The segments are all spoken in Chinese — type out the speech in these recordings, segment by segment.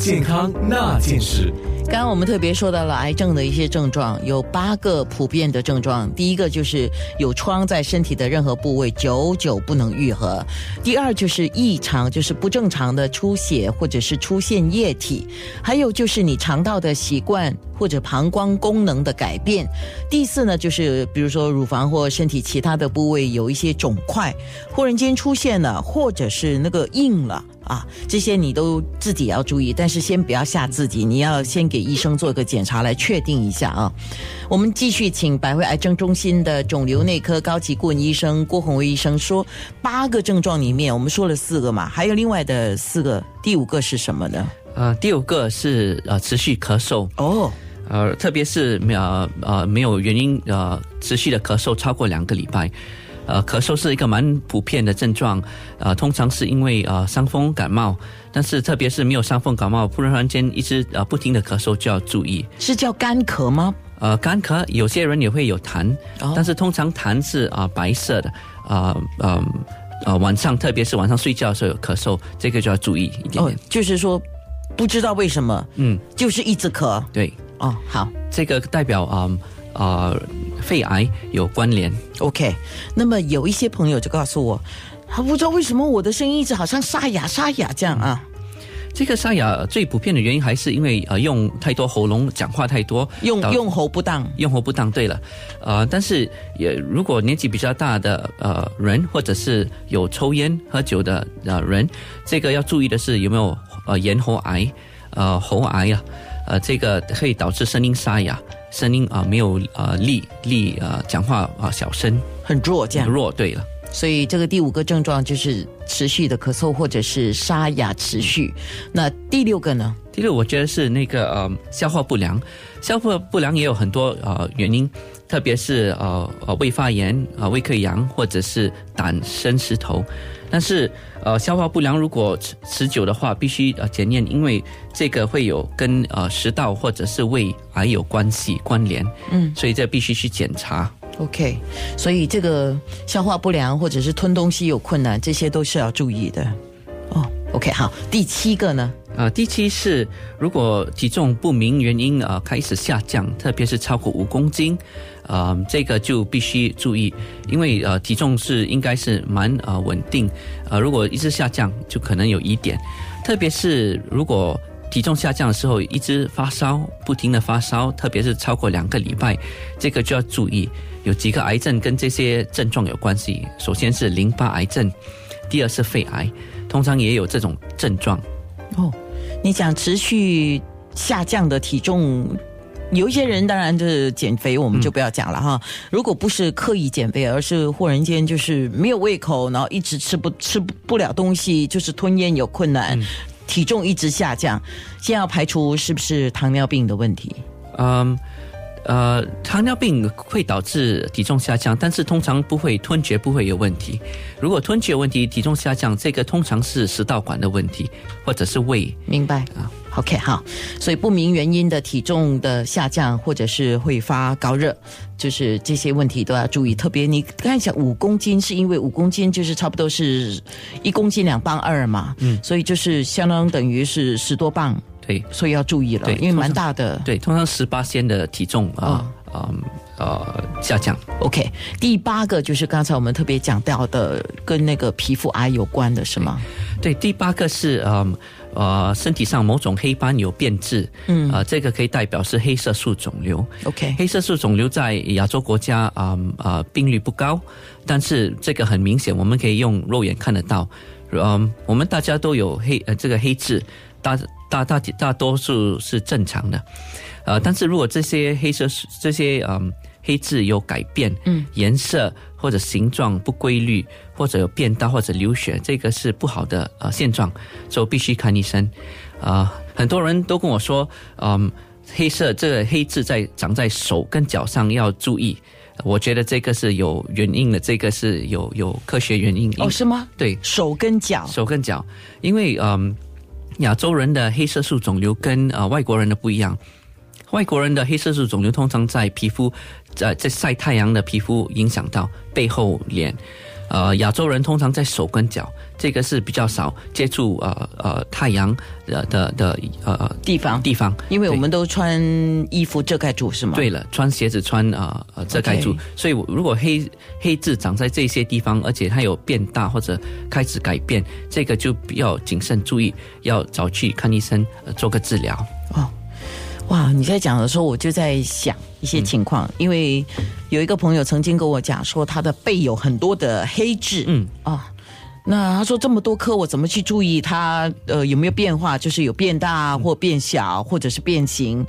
健康那件事。刚刚我们特别说到了癌症的一些症状，有八个普遍的症状。第一个就是有疮在身体的任何部位，久久不能愈合；第二就是异常，就是不正常的出血或者是出现液体；还有就是你肠道的习惯或者膀胱功能的改变；第四呢，就是比如说乳房或身体其他的部位有一些肿块，忽然间出现了，或者是那个硬了。啊，这些你都自己要注意，但是先不要吓自己，你要先给医生做个检查来确定一下啊。我们继续请百会癌症中心的肿瘤内科高级顾问医生郭宏威医生说，八个症状里面我们说了四个嘛，还有另外的四个，第五个是什么呢？呃，第五个是呃持续咳嗽哦，呃，特别是呃呃没有原因呃持续的咳嗽超过两个礼拜。呃，咳嗽是一个蛮普遍的症状，呃，通常是因为呃伤风感冒，但是特别是没有伤风感冒，突然间一直呃不停的咳嗽就要注意。是叫干咳吗？呃，干咳有些人也会有痰，但是通常痰是啊白色的，啊呃呃晚上特别是晚上睡觉的时候有咳嗽，这个就要注意一點點。哦，就是说不知道为什么，嗯，就是一直咳。对，哦，好，这个代表啊。啊，肺癌有关联。OK，那么有一些朋友就告诉我，他不知道为什么我的声音一直好像沙哑沙哑这样啊。这个沙哑最普遍的原因还是因为呃用太多喉咙讲话太多，用用喉不当，用喉不当。对了，呃，但是也如果年纪比较大的呃人，或者是有抽烟喝酒的呃人，这个要注意的是有没有呃咽喉癌，呃喉癌啊，呃这个可以導致声音沙哑，声音啊，没有啊力力啊，讲话啊小声，很弱，这样弱。对了，所以这个第五个症状就是持续的咳嗽或者是沙哑持续。那第六个呢？第六，我觉得是那个呃消化不良，消化不良也有很多呃原因，特别是呃呃胃发炎啊、呃、胃溃疡或者是胆生石头。但是，呃，消化不良如果持持久的话，必须呃检验，因为这个会有跟呃食道或者是胃癌有关系关联，嗯，所以这必须去检查。OK，所以這個消化不良或者是吞東西有困難，這些都是要注意的。哦，OK，好，第七個呢？呃，第七是如果體重不明原因呃開始下降，特別是超過五公斤。呃，這個就必須注意，因為呃體重是應該是蛮呃穩定，呃如果一直下降，就可能有疑點。特別是如果體重下降的时候一直发烧，不停的发烧，特别是超过两个礼拜，这个就要注意。有几个癌症跟这些症状有关系，首先是淋巴癌症，第二是肺癌，通常也有这种症状。哦，你讲持续下降的体重。有一些人当然就是减肥，我们就不要讲了哈。如果不是刻意减肥，而是忽然间就是没有胃口，然后一直吃不吃不了东西，就是吞咽有困難，體重一直下降，先要排除是不是糖尿病的问题。嗯，呃，糖尿病会导致体重下降，但是通常不会吞嚼不会有问题。如果吞嚼有問題，體重下降，这个通常是食道管的问题，或者是胃。明白啊。OK，好，所以不明原因的体重的下降，或者是会发高热，就是这些问题都要注意。特别你看一下五公斤，是因为五公斤就是差不多是一公斤两磅二嘛，嗯，所以就是相当等于是十多磅，对，所以要注意了，对，因为蛮大的，对，通常十八仙的体重啊，啊、呃，呃，下降。OK，第八个就是刚才我们特别讲到的，跟那个皮肤癌有关的，是吗？对，第八个是嗯。呃，身体上某种黑斑有变质，嗯，啊、呃，這個可以代表是黑色素肿瘤。OK，黑色素肿瘤在亚洲国家啊啊、呃呃、病率不高，但是这个很明显，我们可以用肉眼看得到。嗯、呃，我们大家都有黑呃这个黑痣，大大大大多数是正常的。呃，但是如果这些黑色素這些嗯。呃黑痣有改变，嗯，颜色或者形状不规律，或者有变大或者流血，这个是不好的呃现状，所以必须看医生。啊、呃，很多人都跟我说，嗯，黑色这个黑痣在长在手跟脚上要注意。我觉得这个是有原因的，这个是有有科学原因。哦，是吗？对，手跟脚，手跟脚，因为嗯，亚洲人的黑色素肿瘤跟呃外国人的不一样。外国人的黑色素肿瘤通常在皮肤，在在晒太阳的皮肤影响到背後臉，呃，亚洲人通常在手跟脚，这个是比较少接触呃呃太阳的的的呃地方地方，因为我们都穿衣服遮盖住，是吗？对了，穿鞋子穿啊呃遮盖住所以如果黑黑痣长在这些地方，而且它有变大或者开始改变，这个就比较谨慎注意，要早去看医生、呃、做个治疗。哦，哇！你在讲的时候，我就在想一些情况，因为有一个朋友曾经跟我讲说，他的背有很多的黑痣，嗯啊。那他说这么多颗，我怎么去注意它？呃，有没有变化？就是有变大或变小，或者是变形？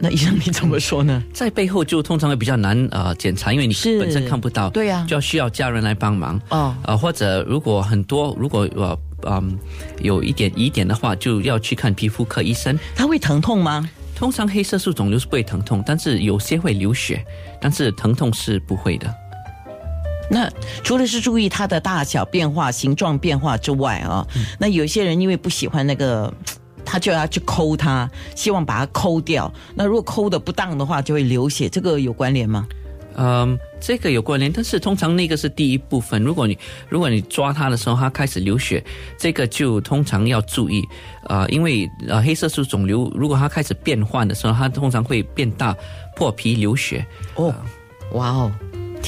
那医生你怎么说呢？在背后就通常会比较难呃检查，因为你是本身看不到，对呀就要需要家人来帮忙。哦，呃，或者如果很多，如果呃嗯有一点疑点的话，就要去看皮肤科医生。他会疼痛吗？通常黑色素肿瘤是不会疼痛，但是有些会流血，但是疼痛是不会的。那除了是注意它的大小变化、形状变化之外啊、那有些人因为不喜欢那个，他就要去抠它，希望把它抠掉。那如果抠的不当的话，就会流血，这个有关联吗？嗯，这个有关联，但是通常那个是第一部分。如果你如果你抓它的时候，它开始流血，这个就通常要注意啊、呃因为呃黑色素肿瘤如果它开始变换的时候，它通常会变大、破皮、流血。哦，哇哦，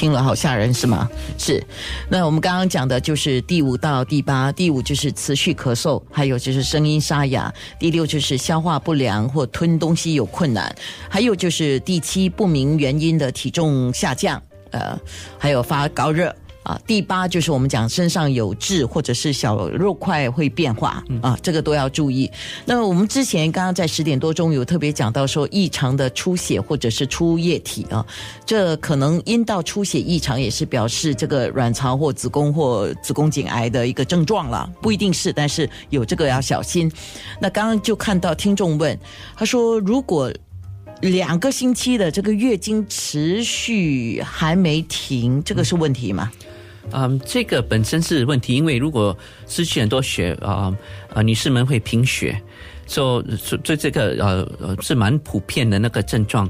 听了好吓人是吗？是。那我们刚刚讲的就是第五到第八，第五就是持续咳嗽，还有就是声音沙哑，第六就是消化不良或吞东西有困难，还有就是第七不明原因的体重下降，呃，还有发高热。啊，第八就是我们讲身上有痣或者是小肉块会变化啊，这个都要注意。那我们之前刚刚在十点多钟有特别讲到说异常的出血或者是出液体啊，这可能阴道出血异常也是表示这个卵巢或子宫或子宫颈癌的一个症状了，不一定是，但是有这个要小心。那刚刚就看到听众问，他说如果两个星期的这个月经持续还没停，这个是问题吗？嗯，嗯这个本身是问题，因为如果失去很多血啊呃女士们会贫血，所以所以这个呃呃是蛮普遍的那个症状。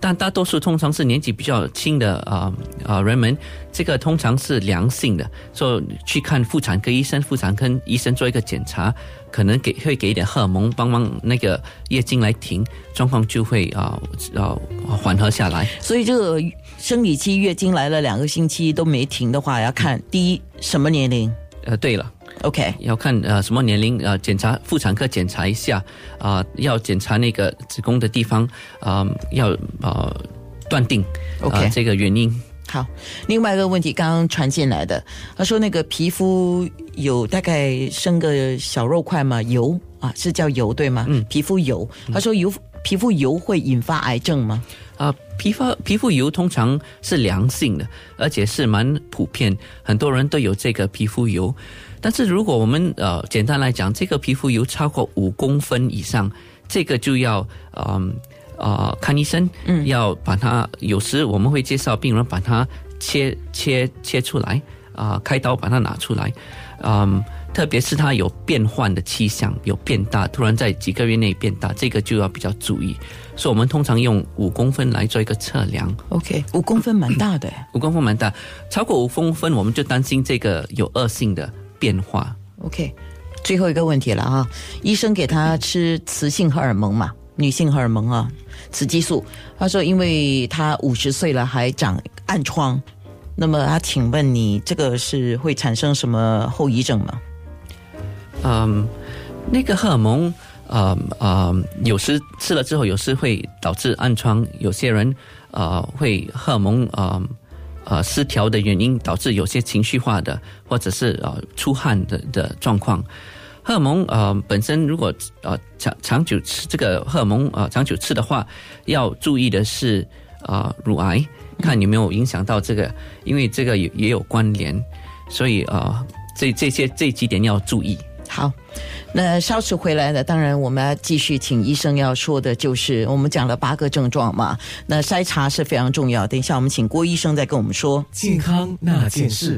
但大多数通常是年纪比较轻的啊啊、人们，这个通常是良性的，所以去看妇产科医生，妇产科医生做一个检查，可能给会给一点荷尔蒙帮忙那个月经来停，状况就会啊啊、缓和下来。所以这个生理期月经来了两个星期都没停的话，要看第一什么年龄呃，对了。，OK，要看呃什么年龄呃检查妇产科检查一下啊、要检查那个子宫的地方啊、要呃断定 OK 呃这个原因。好，另外一个问题刚刚传进来的，他说那个皮肤有大概生个小肉块吗，油啊是叫油对吗？嗯，皮肤油，他说油皮肤油会引发癌症吗？啊、皮肤皮肤油通常是良性的，而且是蛮普遍，很多人都有这个皮肤油。但是如果我们呃简单来讲，这个皮肤油超过五公分以上，这个就要嗯呃看医生，嗯，要把它有时我们会介绍病人把它切切切出来啊、开刀把它拿出来，嗯。特别是它有变换的迹象，有变大，突然在几个月内变大，这个就要比较注意。所以我们通常用五公分来做一个测量，OK，五公分蛮大的 五公分蛮大，超过五公分我们就担心这个有恶性的变化。OK，最后一个问题了啊，医生给他吃雌性荷尔蒙嘛，女性荷尔蒙啊，雌激素。他说，因为他五十岁了还长暗疮，那么他请问你这个是会产生什么后遗症吗？嗯，那个荷尔蒙，呃呃，有时吃了之后，有时会导致暗疮，有些人呃会荷尔蒙呃呃失调的原因，导致有些情绪化的，或者是呃出汗的的状况。荷尔蒙呃本身如果呃长长久吃这个荷尔蒙呃长久吃的话，要注意的是呃乳癌，看有没有影响到这个，因为这个也也有关联，所以呃这这些这几点要注意。好，那稍迟回来呢，当然我们要继续请医生要说的就是，我们讲了八个症状嘛，那筛查是非常重要。等一下我们请郭医生再跟我们说。健康那件事。